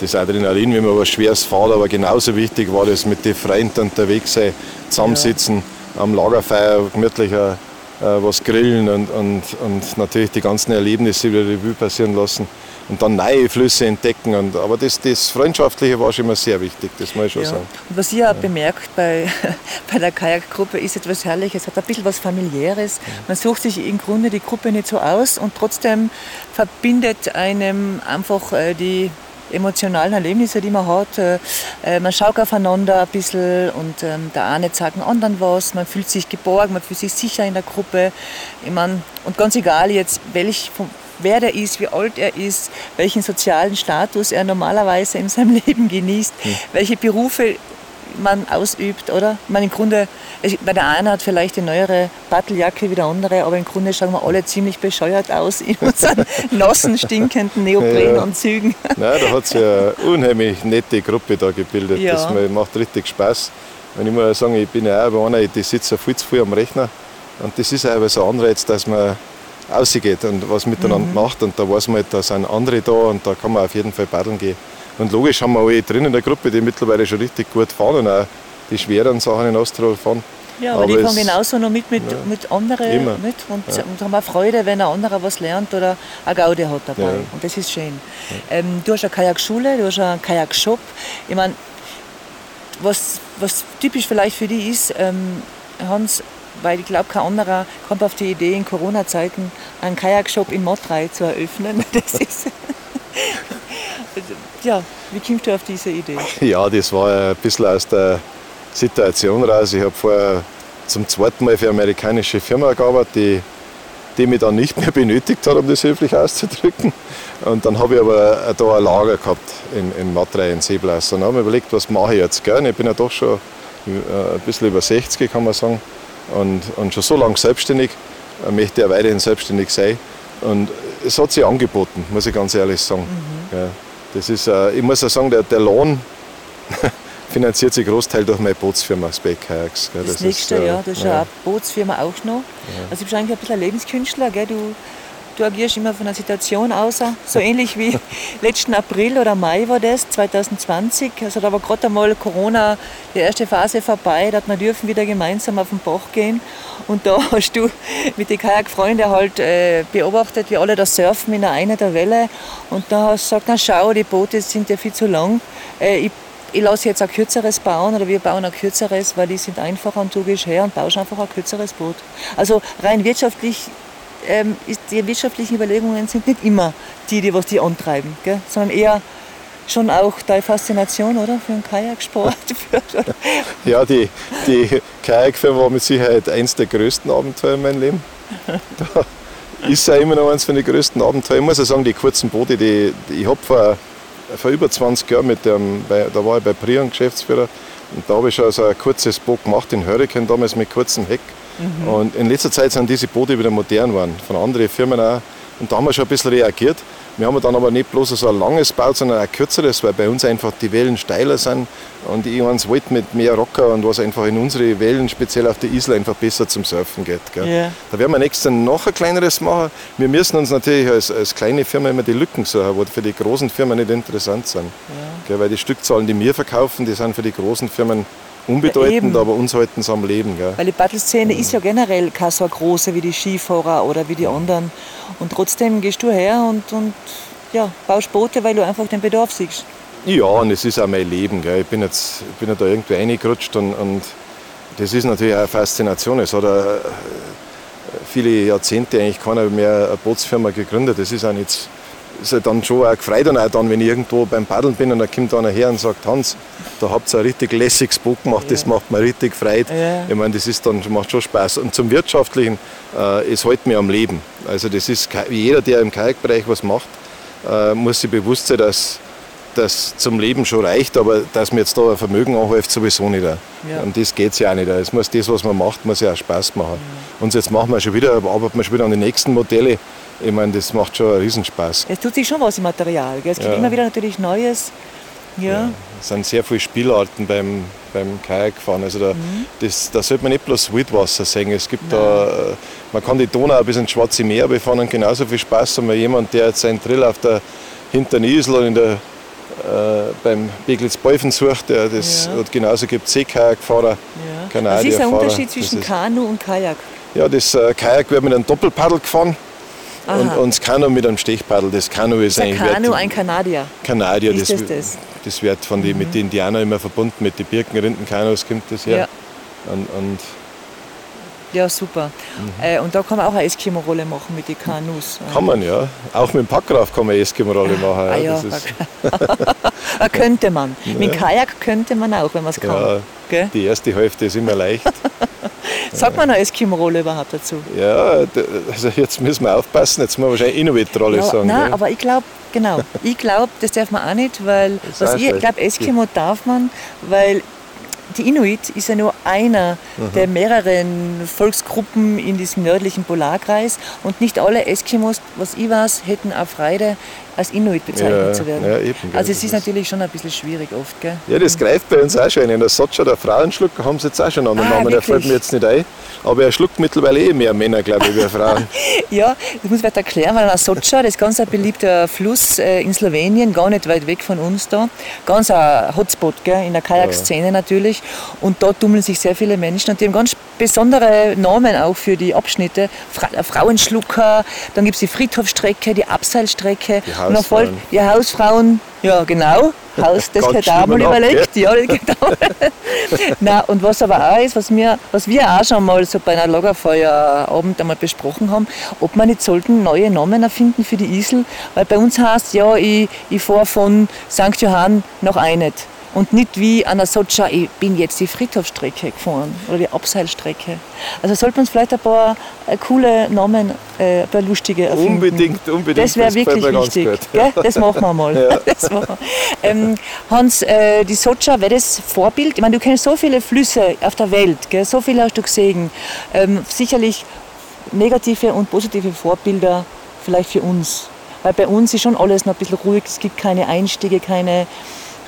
das Adrenalin, wenn man was Schweres fährt, aber genauso wichtig war das mit den Freunden unterwegs sein, zusammensitzen, am Lagerfeuer gemütlich ein, was grillen und, und, und natürlich die ganzen Erlebnisse wieder Revue passieren lassen und dann neue Flüsse entdecken. Und, aber das, das Freundschaftliche war schon immer sehr wichtig, das muss ich schon ja. sagen. Und was ihr auch bemerkt bei, bei der Kajakgruppe ist etwas Herrliches, hat ein bisschen was Familiäres. Man sucht sich im Grunde die Gruppe nicht so aus und trotzdem verbindet einem einfach äh, die emotionalen Erlebnisse, die man hat. Äh, äh, man schaut aufeinander ein bisschen und ähm, der eine sagt dem anderen was. Man fühlt sich geborgen, man fühlt sich sicher in der Gruppe. Ich mein, und ganz egal jetzt, welch, wer der ist, wie alt er ist, welchen sozialen Status er normalerweise in seinem Leben genießt, mhm. welche Berufe man ausübt, oder? Ich meine, im Grunde, bei der einen hat vielleicht die neuere Batteljacke wie der andere, aber im Grunde schauen wir alle ziemlich bescheuert aus in unseren nassen, stinkenden Neoprenanzügen. Ja. Nein, da hat sich eine unheimlich nette Gruppe da gebildet. Ja. Das macht richtig Spaß. Wenn ich mal sagen, ich bin ja auch einer, die sitzt viel zu viel am Rechner. Und das ist auch so ein Anreiz, dass man rausgeht und was miteinander mhm. macht. Und da weiß man, da sind andere da und da kann man auf jeden Fall paddeln gehen. Und logisch haben wir alle drin in der Gruppe, die mittlerweile schon richtig gut fahren und auch die schweren Sachen in Osttirol fahren. Ja, aber, aber die fahren genauso noch mit, mit, ja, mit anderen mit und, ja. und haben auch Freude, wenn ein anderer was lernt oder eine Gaude hat dabei. Ja. Und das ist schön. Ähm, du hast eine Kajakschule, du hast einen Kajakshop. Ich meine, was, was typisch vielleicht für die ist, ähm, Hans, weil ich glaube, kein anderer kommt auf die Idee, in Corona-Zeiten einen Kajakshop in Motrei zu eröffnen. Das ist ja, wie kommst du auf diese Idee? Ja, das war ein bisschen aus der Situation raus. Ich habe vorher zum zweiten Mal für eine amerikanische Firma gearbeitet, die, die mich dann nicht mehr benötigt hat, um das höflich auszudrücken. Und dann habe ich aber da ein Lager gehabt in, in Matrei, in Seeblaus. Und habe ich mir überlegt, was mache ich jetzt? Gell? Ich bin ja doch schon äh, ein bisschen über 60, kann man sagen, und, und schon so lange selbstständig, ich möchte ja weiterhin selbstständig sein. Und es hat sich angeboten, muss ich ganz ehrlich sagen. Mhm. Ja. Das ist, äh, ich muss auch sagen, der, der Lohn finanziert sich Großteil durch meine Bootsfirma Spec Kayaks. Das, das nächste, ist, äh, ja, du hast ja eine Bootsfirma auch noch. Ja. Also du bist eigentlich ein bisschen ein Lebenskünstler, gell? Du, du agierst immer von einer Situation aus, so ähnlich wie letzten April oder Mai war das, 2020. Also da war gerade einmal Corona, die erste Phase vorbei, da hat man dürfen wieder gemeinsam auf den Bach gehen. Und da hast du mit den Kajakfreunden halt äh, beobachtet, wie alle da surfen in einer der Welle. Und da hast du gesagt, na schau, die Boote sind ja viel zu lang. Äh, ich ich lasse jetzt ein kürzeres bauen oder wir bauen ein kürzeres, weil die sind einfacher und du gehst her und baust einfach ein kürzeres Boot. Also rein wirtschaftlich ähm, ist, die wirtschaftlichen Überlegungen sind nicht immer die, die was die antreiben, gell? sondern eher schon auch deine Faszination, oder? Für den Kajaksport. ja, die, die Kajakfirma war mit Sicherheit eines der größten Abenteuer in meinem Leben. Da ist ja immer noch eines von den größten Abenteuern. Ich muss ja sagen, die kurzen Boote, die, die ich habe vor, vor über 20 Jahren mit dem, bei, da war ich bei Prion Geschäftsführer und da habe ich schon so ein kurzes Boot gemacht, den Hurricane damals mit kurzem Heck. Mhm. Und in letzter Zeit sind diese Boote wieder modern geworden, von anderen Firmen auch. Und da haben wir schon ein bisschen reagiert. Wir haben dann aber nicht bloß so ein langes gebaut, sondern ein kürzeres, weil bei uns einfach die Wellen steiler sind. Und ich eins wollte mit mehr Rocker und was einfach in unsere Wellen, speziell auf der Isla, einfach besser zum Surfen geht. Yeah. Da werden wir nächstes noch ein kleineres machen. Wir müssen uns natürlich als, als kleine Firma immer die Lücken suchen, die für die großen Firmen nicht interessant sind. Ja. Weil die Stückzahlen, die wir verkaufen, die sind für die großen Firmen unbedeutend, ja, aber uns halten es am Leben. Gell? Weil die Battleszene ist ja generell keine so große wie die Skifahrer oder wie die anderen. Und trotzdem gehst du her und, und ja, baust Boote, weil du einfach den Bedarf siehst. Ja, und es ist auch mein Leben. Gell? Ich bin jetzt ich bin ja da irgendwie reingerutscht und, und das ist natürlich auch eine Faszination. Es hat eine, viele Jahrzehnte eigentlich keiner mehr eine Bootsfirma gegründet. Das ist auch nicht ist halt dann schon auch gefreut und auch dann, wenn ich irgendwo beim Paddeln bin und dann kommt einer her und sagt, Hans, da habt ihr ein richtig lässiges Boot gemacht, ja. das macht mir richtig Freude. Ja. Ich meine, das ist dann, macht schon Spaß. Und zum Wirtschaftlichen, äh, es hält mir am Leben. Also das ist, jeder, der im Kajakbereich was macht, äh, muss sich bewusst sein, dass das zum Leben schon reicht, aber dass mir jetzt da ein Vermögen anhäuft, sowieso nicht. Ja. Und das geht ja auch nicht. Es muss das, was man macht, muss ja auch Spaß machen. Ja. Und jetzt machen wir schon wieder, arbeiten wir schon wieder an den nächsten Modelle. Ich meine, das macht schon einen Riesenspaß. Es tut sich schon was im Material. Gell? Es gibt ja. immer wieder natürlich Neues. Ja. ja. Es sind sehr viele Spielarten beim, beim Kajakfahren. Also da, mhm. das, da sollte man nicht bloß Wildwasser sehen. Es gibt da, äh, man kann die Donau bis ins Schwarze Meer befahren und genauso viel Spaß haben wie jemand, der jetzt seinen Drill auf der hinteren Isel oder in der, äh, beim Beglitz-Bolfen sucht. Der, das, ja. genauso gibt es Seekajakfahrer. Ja. Was ist der Unterschied zwischen Kanu und Kajak? Ja, das äh, Kajak wird mit einem Doppelpaddel gefahren und, Aha. und das Kanu mit einem Stechpaddel. Das Kanu ist Der eigentlich Kanu, wird- ein Kanadier. Kanadier. Das, das das? das wird von die, mit den Indianern immer verbunden, mit den Birkenrindenkanus kommt das her. Ja. Und, und Ja, super. Mhm. Äh, und da kann man auch eine Eskimo-Rolle machen mit den Kanus. kann man ja. Auch mit dem Packrauf kann man Eskimo-Rolle machen. Ah, ja, das ist, Ah, könnte man. Mit dem Kajak könnte man auch, wenn man es kann. ja, die erste Hälfte ist immer leicht. Sagt man eine Eskimo-Rolle überhaupt dazu? Ja, also jetzt müssen wir aufpassen, jetzt müssen wir wahrscheinlich Inuit-Rolle Ja, sagen. nein, gell? aber ich glaube, genau. Ich glaube, das darf man auch nicht, weil, was ich glaube, Eskimo darf man, weil die Inuit ist ja nur einer Mhm. der mehreren Volksgruppen in diesem nördlichen Polarkreis und nicht alle Eskimos, was ich weiß, hätten auch Freude, als Inuit bezeichnet Ja, zu werden. ja, eben, gell, also es ist natürlich schon ein bisschen schwierig oft, gell? Ja, das greift bei uns auch schon. In der Sotscher, der Frauenschluck, haben sie jetzt auch schon einen anderen Ah, Namen. Der fällt wirklich? mir jetzt nicht ein. Aber er schluckt mittlerweile eh mehr Männer, glaube ich, wie Frauen. Ja, das muss ich vielleicht erklären, weil Socha, das ist ganz ein beliebter Fluss äh, in Slowenien, gar nicht weit weg von uns da. Ganz ein Hotspot gell, in der Kajakszene natürlich. Und dort tummeln sich sehr viele Menschen und die haben ganz besondere Namen auch für die Abschnitte. Fra der Frauenschlucker, dann gibt es die Friedhofstrecke, die Abseilstrecke. Die dann voll- Hausfrauen. Die Hausfrauen, ja genau. Haus, das gehört auch mal überlegt. Ja, auch Nein, und was aber auch ist, was wir, was wir auch schon mal so bei einer Lagerfeuerabend einmal besprochen haben, ob wir nicht sollten neue Namen erfinden für die Isel, weil bei uns heißt ja, ich, ich fahre von St. Johann nach Einet. Und nicht wie an der Sotscha, ich bin jetzt die Friedhofstrecke gefahren oder die Abseilstrecke. Also sollten wir uns vielleicht ein paar äh, coole Namen, äh, ein paar lustige erfinden. Unbedingt, unbedingt. Das wäre wirklich wichtig. Gell? Das machen wir mal. Das machen wir. Ähm, Hans, äh, die Sotscha, wäre das Vorbild? Ich meine, du kennst so viele Flüsse auf der Welt, gell? so viele hast du gesehen. Ähm, sicherlich negative und positive Vorbilder vielleicht für uns. Weil bei uns ist schon alles noch ein bisschen ruhig. Es gibt keine Einstiege, keine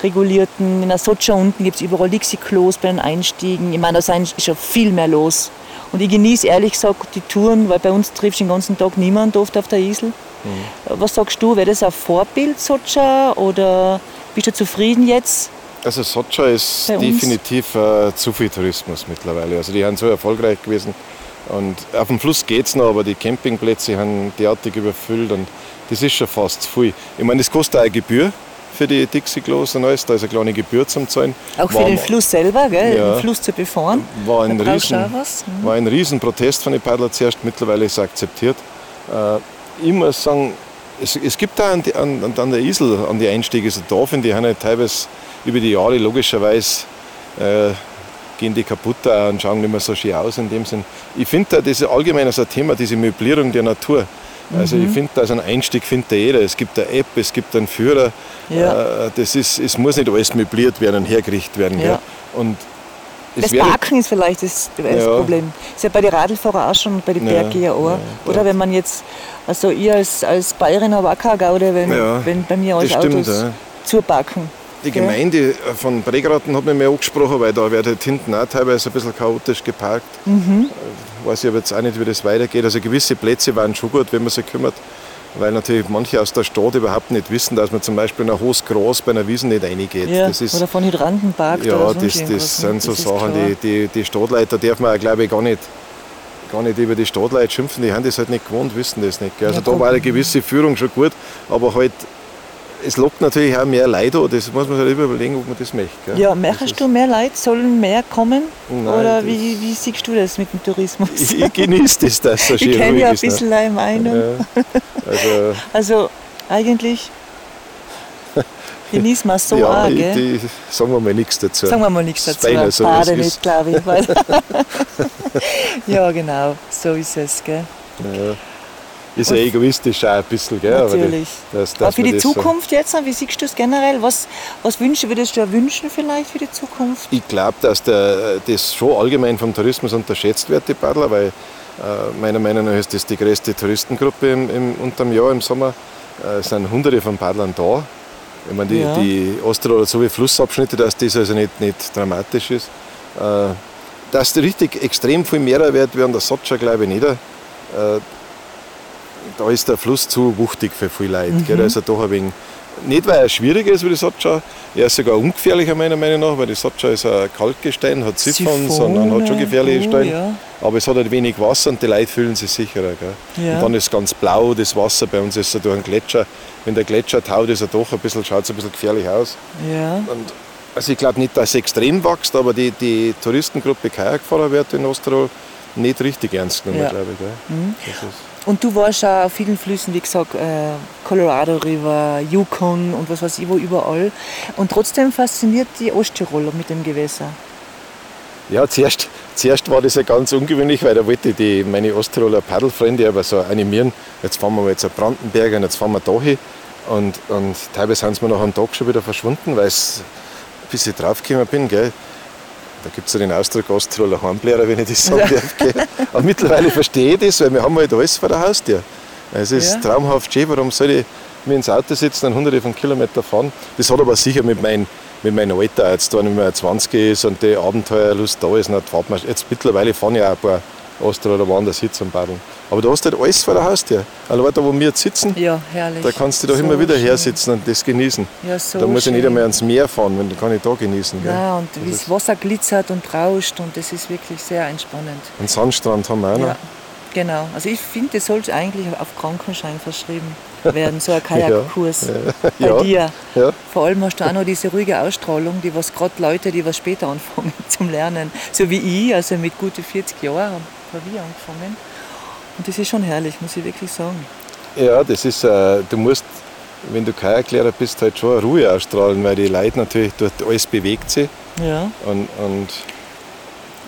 regulierten. In der Sotscha unten gibt es überall Dixie-Klos bei den Einstiegen. Ich meine, da ist schon viel mehr los. Und ich genieße ehrlich gesagt die Touren, weil bei uns triffst du den ganzen Tag niemand oft auf der Isel. Was sagst du, wäre das ein Vorbild, Sotscha, oder bist du zufrieden jetzt? Also Sotscha ist definitiv äh, zu viel Tourismus mittlerweile. Also die sind so erfolgreich gewesen. Und auf dem Fluss geht es noch, aber die Campingplätze haben derartig überfüllt und das ist schon fast zu viel. Ich meine, das kostet auch eine Gebühr für die Dixie-Klos und alles. Da ist eine kleine Gebühr zum Zahlen. Auch für War den Fluss selber, gell? Ja. den Fluss zu befahren. war ein, Da riesen. Mhm. war ein riesen Protest von den Paddlern zuerst, mittlerweile ist es akzeptiert. Äh, ich muss sagen, es, es gibt da an, an, an der Isel, an die Einstiege, so Dorfen, die haben ja teilweise über die Jahre logischerweise äh, gehen die kaputt und schauen nicht mehr so schön aus in dem Sinn. Ich finde da, das allgemein so ein Thema, diese Möblierung der Natur. Also Mhm. ich finde, da ist ein Einstieg findet da jeder. Es gibt eine App, es gibt einen Führer. Ja. Äh, das ist, es muss nicht alles möbliert werden und hergerichtet werden. Ja. Und Das Parken ist vielleicht das, das Ja. Problem. Ist ja bei den Radlfahrern auch schon und bei den Ja, Berggeher auch. ja, Oder ja. wenn man jetzt, also ich als, als Bayerin habe auch keine Gaude, wenn, Ja, wenn bei mir alles das stimmt, Autos ja. zuparken. Die? Gemeinde von Bregraten hat mich mal angesprochen, weil da wird halt hinten auch teilweise ein bisschen chaotisch geparkt. Mhm. Ich weiß ich aber jetzt auch nicht, wie das weitergeht. Also gewisse Plätze waren schon gut, wenn man sich kümmert, weil natürlich manche aus der Stadt überhaupt nicht wissen, dass man zum Beispiel nach Hohes Gras bei einer Wiese nicht reingeht. Ja, ist, oder von Hydranten parkt ja, oder das, das sind so Das Sachen, die, die, die Stadtleute, da darf man auch, glaube ich, gar nicht, gar nicht über die Stadtleute schimpfen, die haben das halt nicht gewohnt, wissen das nicht. Gell? Also Ja, da war eine gewisse Führung schon gut, aber halt, es lockt natürlich auch mehr Leute an, das muss man sich halt überlegen, ob man das möchte. Gell? Ja, ist- du, mehr Leute sollen mehr kommen? Nein, Oder wie, wie siehst du das mit dem Tourismus? Ich, ich genieße das, dass so Ich schön kenne ruhig ja ein ne? bisschen eine Meinung. Ja. Also, Also eigentlich genießen wir es so ja, auch, ich, die, sagen wir mal nichts dazu. Sagen wir mal nichts dazu. beinahe so, es nicht, glaube ich. Ja, genau, so ist es. Gell? Ja. Ist ja egoistisch auch ein bisschen, gell? Natürlich. Aber, das, dass Aber für die das so- Zukunft jetzt, wie siehst du das generell? Was, was wünschen, würdest du dir wünschen vielleicht für die Zukunft? Ich glaube, dass der, das schon allgemein vom Tourismus unterschätzt wird, die Paddler, weil äh, meiner Meinung nach ist das die größte Touristengruppe im, im, unterm Jahr im Sommer. Äh, es sind hunderte von Paddlern da. Ich meine, die, Ja. die Ostro oder so wie Flussabschnitte, dass das also nicht, nicht dramatisch ist. Äh, dass richtig extrem viel mehr wird wie an der Sotscha, glaube ich nicht. Äh, da ist der Fluss zu wuchtig für viele Leute. Gell? Also doch ein wenig, Nicht, weil er schwierig ist wie die Sotscha, er ist sogar ungefährlicher meiner Meinung nach, weil die Sotscha ist ein Kalkgestein, hat Siphon, sondern hat schon gefährliche oh, Steine. ja. Aber es hat halt wenig Wasser und die Leute fühlen sich sicherer. Gell? Ja. Und dann ist es ganz blau, das Wasser. Bei uns ist es durch einen Gletscher. Wenn der Gletscher taut, ist er doch ein bisschen, schaut es ein bisschen gefährlich aus. Ja. Und also ich glaube nicht, dass es extrem wächst, aber die, die Touristengruppe Kajakfahrer wird in Osttirol nicht richtig ernst genommen, Ja. glaube ich. Gell? Und du warst auch auf vielen Flüssen, wie gesagt, äh, Colorado River, Yukon und was weiß ich wo überall. Und trotzdem fasziniert die Osttiroler mit dem Gewässer. ja, zuerst, zuerst war das ja ganz ungewöhnlich, weil da wollte die, meine Osttiroler Paddelfreunde aber so animieren, jetzt fahren wir mal auf Brandenberg und jetzt fahren wir da hin. Und, und teilweise sind sie mir nach einem Tag schon wieder verschwunden, weil es, bis ich draufgekommen bin, gell, da gibt es ja den Ausdruck Osttiroler Heimblärer, wenn ich das sagen darf. Aber mittlerweile verstehe ich das, weil wir haben halt alles vor der Haustür. Es ist Ja. traumhaft schön, warum soll ich mir ins Auto sitzen und hunderte von Kilometern fahren? Das hat aber sicher mit, mein, mit meinem Alter, jetzt wenn man 20 ist und die Abenteuerlust da ist, dann fährt man, jetzt mittlerweile fahren ja auch ein paar Osttiroler woanders hin zum Paddeln. Aber du hast halt alles vor der Haustür. Allein da, wo wir jetzt sitzen, Ja, da kannst du doch So immer wieder schön. her sitzen und das genießen. Ja, so da muss ich nicht schön. einmal ans Meer fahren, wenn, dann kann ich da genießen. Gell? Ja, und wie das Wasser glitzert und rauscht und das ist wirklich sehr entspannend. Einen Sandstrand haben wir auch noch. Ja, genau. Also ich finde, das sollte eigentlich auf Krankenschein verschrieben werden, so ein Kajakkurs bei Ja. dir. Ja. Vor allem hast du auch noch diese ruhige Ausstrahlung, die was gerade Leute, die was später anfangen zum Lernen, so wie ich, also mit gute 40 Jahren wir angefangen. Und das ist schon herrlich, muss ich wirklich sagen. Ja, das ist, äh, du musst, wenn du Kajaklehrer bist, halt schon Ruhe ausstrahlen, weil die Leute natürlich dort alles bewegt sich. Ja. Und, und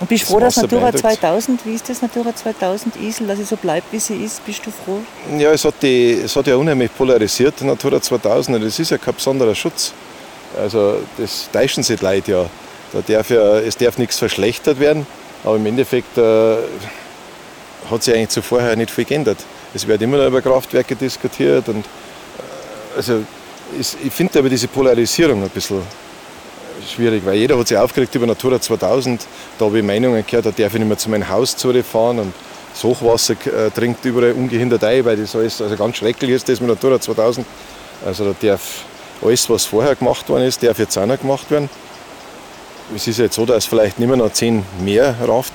Und bist Das froh, dass Natura beeindruckt. 2000, wie ist das Natura 2000 Isel, dass sie so bleibt, wie sie ist? Bist du froh? ja, es hat, die, es hat ja unheimlich polarisiert, Natura 2000, und das ist ja kein besonderer Schutz. Also das täuschen sich die Leute ja. Da darf ja. Es darf nichts verschlechtert werden, aber im Endeffekt äh, hat sich eigentlich zuvor nicht viel geändert. Es wird immer noch über Kraftwerke diskutiert und äh, also ist, ich finde aber diese Polarisierung ein bisschen schwierig, weil jeder hat sich aufgeregt über Natura 2000. Da habe ich Meinungen gehört, da darf ich nicht mehr zu meinem Haus fahren und das Hochwasser äh, dringt überall ungehindert ein, weil das alles also ganz schrecklich ist, das mit Natura 2000. Also da darf alles, was vorher gemacht worden ist, darf jetzt auch noch gemacht werden. Es ist jetzt so, dass vielleicht nicht mehr noch zehn mehr Raft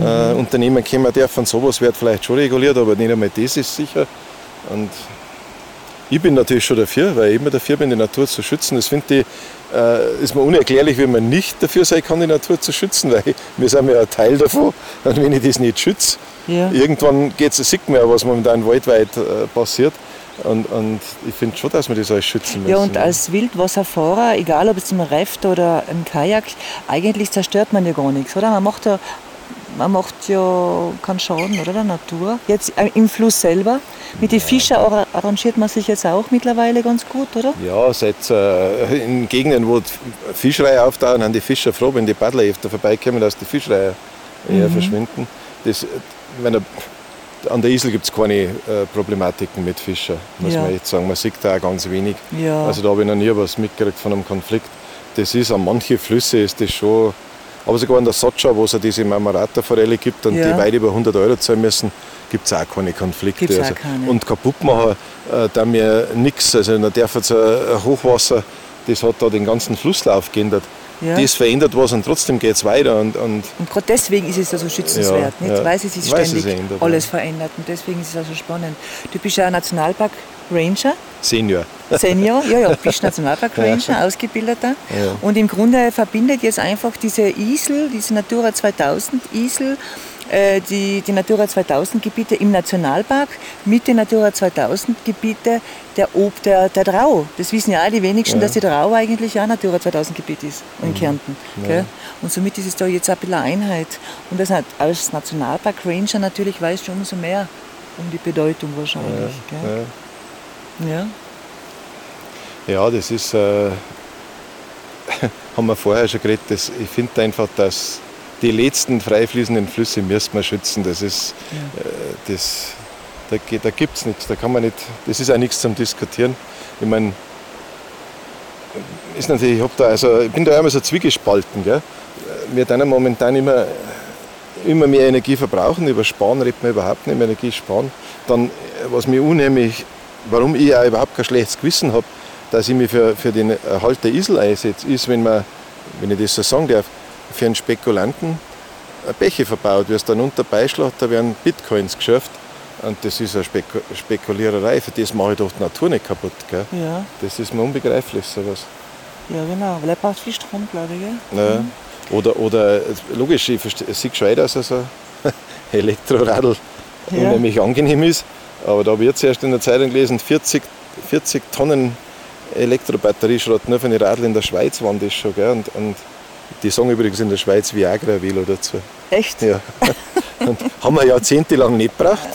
äh, Unternehmen kommen dürfen. Sowas wird vielleicht schon reguliert, aber nicht einmal das ist sicher. Und ich bin natürlich schon dafür, weil ich immer dafür bin, die Natur zu schützen. Das finde ich, äh, ist mir unerklärlich, wenn man nicht dafür sein kann, die Natur zu schützen, weil wir sind ja ein Teil davon. Und wenn ich das nicht schütze, Ja. irgendwann geht's, sieht man ja, was momentan weltweit äh, passiert. Und, und ich finde schon, dass wir das alles schützen müssen. Ja, und als Wildwasserfahrer, egal ob es im Raft oder im Kajak, eigentlich zerstört man ja gar nichts, oder? Man macht ja, man macht ja keinen Schaden, oder? Der Natur. Jetzt äh, im Fluss selber. Mit den Fischen arra- arrangiert man sich jetzt auch mittlerweile ganz gut, oder? Ja, seit äh, in Gegenden, wo Fischreihe auftauchen, haben die Fischer froh, wenn die Paddler vorbeikommen, dass die Fischreihe eher verschwinden. Das, wenn er, an der Isel gibt es keine äh, Problematiken mit Fischen, muss Ja. man jetzt sagen. Man sieht da auch ganz wenig. Ja. Also da habe ich noch nie was mitgekriegt von einem Konflikt. Das ist an manche Flüsse ist das schon, aber sogar an der Sotscha, wo es ja diese Marmarata-Forelle gibt und Ja. die weit über 100 Euro zahlen müssen, gibt es auch keine Konflikte. Gibt's auch also, keine. Und kaputt machen äh, da mir nichts. Also da darf jetzt ein Hochwasser, das hat da den ganzen Flusslauf geändert. Ja. Das verändert was und trotzdem geht es weiter. Und, und Und gerade deswegen ist es ja so schützenswert, Ja, nicht? ja. weil es Weil es ständig sich ändert, alles verändert. Und deswegen ist es auch so spannend. Du bist ja ein Nationalpark Ranger, Senior. Senior, ja, ja, bist Nationalpark Ranger, ausgebildeter. Und im Grunde verbindet jetzt einfach diese Isel, diese Natura 2000 Isel, die, die Natura 2000 Gebiete im Nationalpark mit den Natura 2000 Gebiete der Ob der, der Drau. Das wissen ja auch die wenigsten, dass die Drau eigentlich auch Natura 2000 Gebiet ist in Kärnten. Gell? Und somit ist es da jetzt ein bisschen Einheit. Und das hat als Nationalpark Ranger natürlich weißt du umso mehr um die Bedeutung wahrscheinlich. Gell? Ja. Ja, das ist, äh, haben wir vorher schon geredet, das, ich finde einfach, dass die letzten freifließenden Flüsse müssen wir schützen. Das ist, äh, das, da, da gibt es nichts, da kann man nicht, das ist auch nichts zum Diskutieren. Ich meine, ist natürlich, ich, hab da, also, ich bin da immer so zwiegespalten. Gell? Wir dann momentan immer, immer mehr Energie verbrauchen. Über Sparen redet man überhaupt nicht mehr, Energie sparen. Dann, was mir unheimlich, warum ich auch überhaupt kein schlechtes Gewissen habe, dass ich mich für, für den Erhalt der Isel einsetze, ist, wenn man, wenn ich das so sagen darf, für einen Spekulanten Bäche verbaut, wie es dann unter beischlagt, da werden Bitcoins geschürft. Und das ist eine Speku Spekuliererei, für das mache ich doch die Natur nicht kaputt. Gell? Ja, Das ist mir unbegreiflich, sowas. ja genau, weil er braucht viel Strom, glaube ich. Gell? Ja. Oder, oder logisch, ich verstehe, es sieht schon dass so ein Elektroradl Ja. unheimlich angenehm ist. Aber da habe ich jetzt erst in der Zeitung gelesen, 40, 40 Tonnen Elektrobatterieschrott nur für eine Radl in der Schweiz waren das schon. Gell? Und, und die sagen übrigens in der Schweiz Viagra Velo dazu. Echt? Ja. Und haben wir jahrzehntelang nicht gebraucht.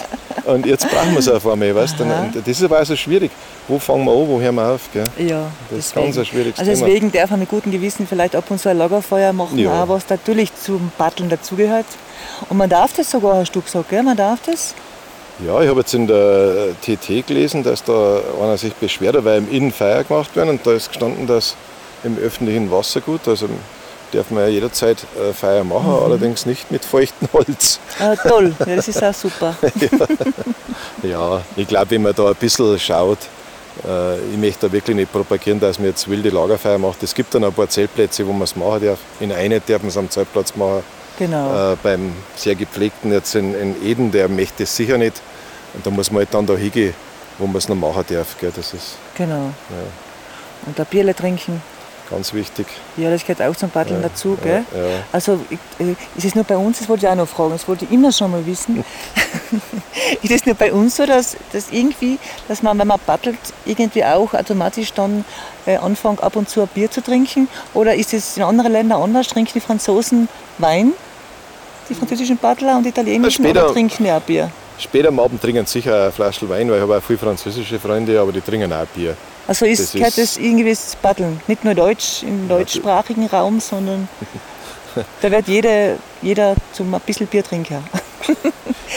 Und jetzt brauchen wir es auf einmal. Weißt? Aha. Und das ist aber auch so schwierig. Wo fangen wir an, wo hören wir auf? Gell? Ja, Das ist ganz ein schwieriges also Thema. deswegen darf man mit gutem Gewissen vielleicht ab und zu ein Lagerfeuer machen, Ja. auch was natürlich zum Paddeln dazugehört. Und man darf das sogar, hast du gesagt, gell? Man darf das? Ja, ich habe jetzt in der TT gelesen, dass da einer sich beschwert weil im Innen Feuer gemacht werden und da ist gestanden, dass im öffentlichen Wassergut, also darf man ja jederzeit äh, Feuer machen, Mhm. allerdings nicht mit feuchtem Holz. Ah, toll, ja, das ist auch super. Ja, ich glaube, wenn man da ein bisschen schaut, äh, ich möchte da wirklich nicht propagieren, dass man jetzt wilde Lagerfeuer macht. Es gibt dann ein paar Zeltplätze, wo man es machen darf. In einer darf man es am Zeltplatz machen. Genau. Äh, beim sehr gepflegten jetzt in, in Eden, der möchte es sicher nicht. Und da muss man halt dann da hingehen, wo man es noch machen darf. Gell? Das ist Genau. Und ein Bierle trinken, ganz wichtig. ja, das gehört auch zum Paddeln dazu, gell? Ja, ja. Also äh, ist es nur bei uns, das wollte ich auch noch fragen, das wollte ich immer schon mal wissen. ist es nur bei uns so, dass, dass irgendwie, dass man, wenn man paddelt, irgendwie auch automatisch dann äh, anfängt, ab und zu ein Bier zu trinken? Oder ist es in anderen Ländern anders? Trinken die Franzosen Wein, die französischen Paddler und die italienischen, später- oder trinken auch Bier? Später am Abend trinken sie sicher eine Flasche Wein, weil ich habe auch viele französische Freunde, aber die trinken auch Bier. Also ist, Das gehört ist- das irgendwie das Paddeln? Nicht nur Deutsch, im deutschsprachigen Raum, sondern da wird jeder, jeder zum ein bisschen Biertrinker.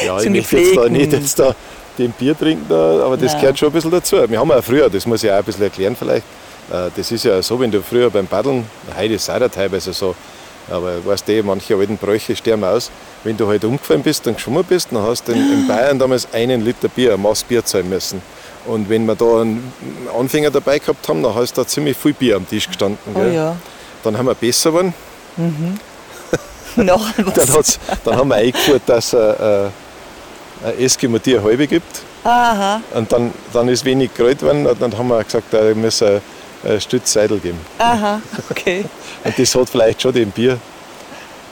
Ja, ich möchte jetzt da nicht jetzt da den Bier trinken, da, aber das Nein. gehört schon ein bisschen dazu. Wir haben ja früher, das muss ich auch ein bisschen erklären vielleicht, äh, das ist ja so, wenn du früher beim Paddeln, heute ist es auch teilweise so, aber weißt du, manche alten Bräuche sterben aus, wenn du halt umgefallen bist und geschwommen bist, dann hast du in, in Bayern damals einen Liter Bier, ein Maß Bier zahlen müssen. Und wenn wir da einen Anfänger dabei gehabt haben, dann hast du da ziemlich viel Bier am Tisch gestanden. Oh ja. Dann haben wir besser geworden. Noch Dann, dann haben wir eingeführt, dass es äh, ein Eskimo dir eine halbe gibt. Aha, Und dann, dann ist wenig gerollt worden und dann haben wir gesagt, da müssen ein Stütz Seidel geben. aha, okay. Und das hat vielleicht schon dem Bier.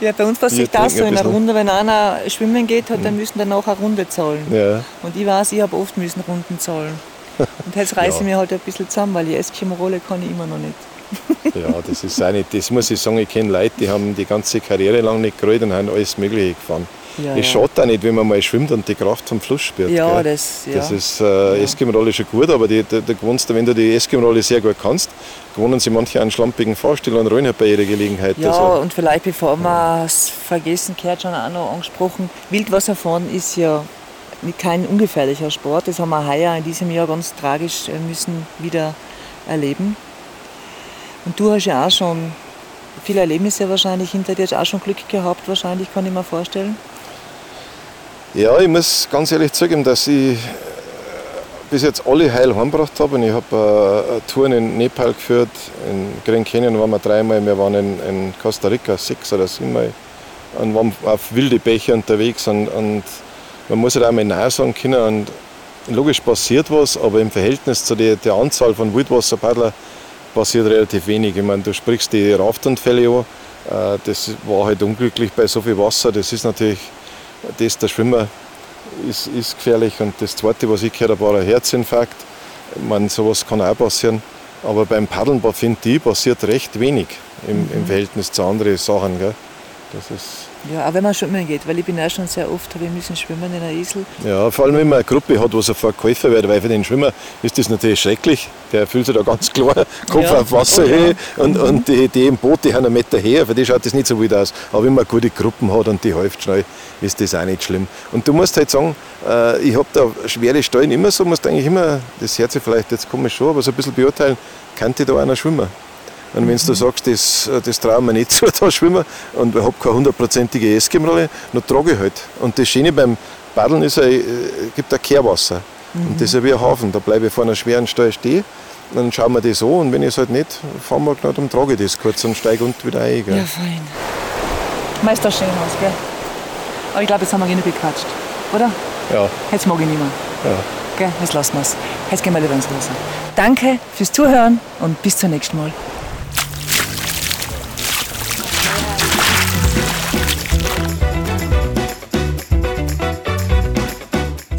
Ja, bei uns sich das so in einer. Mhm. Runde, wenn einer schwimmen geht, hat, dann müssen danach eine Runde zahlen. Ja, Und ich weiß, ich habe oft müssen Runden zahlen. Und jetzt reiße ich Ja. mir halt ein bisschen zusammen, weil die Eskimo-Rolle kann ich immer noch nicht. ja, das ist auch nicht, das muss ich sagen, ich kenne Leute, die haben die ganze Karriere lang nicht gerollt und haben alles Mögliche gefahren. Ja, es ja. schadet auch nicht, wenn man mal schwimmt und die Kraft vom Fluss spürt. Ja, gell? das, ja. Das ist äh, Eskimo-Rolle schon gut, aber die, die, die gewöhnst du, wenn du die Eskimo-Rolle sehr gut kannst, gewohnen sie manche einen schlampigen Fahrstil und rollen halt bei jeder Gelegenheit. Ja, Also, und vielleicht bevor wir es vergessen, gehört schon auch noch angesprochen, Wildwasserfahren ist ja kein ungefährlicher Sport. Das haben wir heuer in diesem Jahr ganz tragisch äh, müssen wieder erleben. Und du hast ja auch schon viele Erlebnisse wahrscheinlich hinter dir, hast auch schon Glück gehabt wahrscheinlich, kann ich mir vorstellen. Ja, ich muss ganz ehrlich zugeben, dass ich äh, bis jetzt alle heil heimgebracht habe. Und ich habe äh, Touren in Nepal geführt, in Grand Canyon waren wir dreimal, wir waren in, in Costa Rica sechs oder siebenmal und waren auf wilde Bäche unterwegs. Und, und man muss halt auch mal Nein sagen können. Und logisch passiert was, aber im Verhältnis zu der, der Anzahl von Wildwasserpaddler passiert relativ wenig. Ich meine, du sprichst die Raftunfälle an. Äh, Das war halt unglücklich bei so viel Wasser. Das ist natürlich das, der Schwimmer ist, ist gefährlich. Und das Zweite, was ich gehört habe, war ein Herzinfarkt. Ich meine, sowas kann auch passieren. Aber beim Paddeln, finde ich, passiert recht wenig im, im Verhältnis zu anderen Sachen. Gell? Das ist, Ja, auch wenn man schwimmen geht, weil ich bin auch schon sehr oft, habe ich müssen schwimmen in der Isel. ja, vor allem, wenn man eine Gruppe hat, wo sofort geholfen wird, weil für den Schwimmer ist das natürlich schrecklich. Der fühlt sich da ganz klar, Kopf Ja. auf Wasser Oh, ja. und, und die, die im Boot, die haben einen Meter her, für die schaut das nicht so wild aus. Aber wenn man gute Gruppen hat und die hilft schnell, ist das auch nicht schlimm. Und du musst halt sagen, äh, ich habe da schwere Stellen immer so, musst eigentlich immer, das sich vielleicht jetzt komisch schon, aber so ein bisschen beurteilen, kann die da einer schwimmen? Und wenn du sagst, das, das trauen wir nicht zu, da schwimmen, und ich habe keine hundertprozentige Eskimo-Rolle, dann trage ich halt. Und das Schöne beim Paddeln ist, es gibt ein Kehrwasser. Und das ist ja wie ein Hafen. Da bleibe ich vor einer schweren Stelle stehen dann schauen wir das an und wenn ich es halt nicht fahren mag, dann trage ich das kurz und steige und wieder ein. Gell? Ja, fein. Meister schön aus, gell? Aber ich glaube, jetzt haben wir genug gequatscht, oder? Ja, Jetzt mag ich nicht mehr. ja. Gell? Jetzt lassen wir es. Jetzt gehen wir lieber ins Wasser. Danke fürs Zuhören und bis zum nächsten Mal.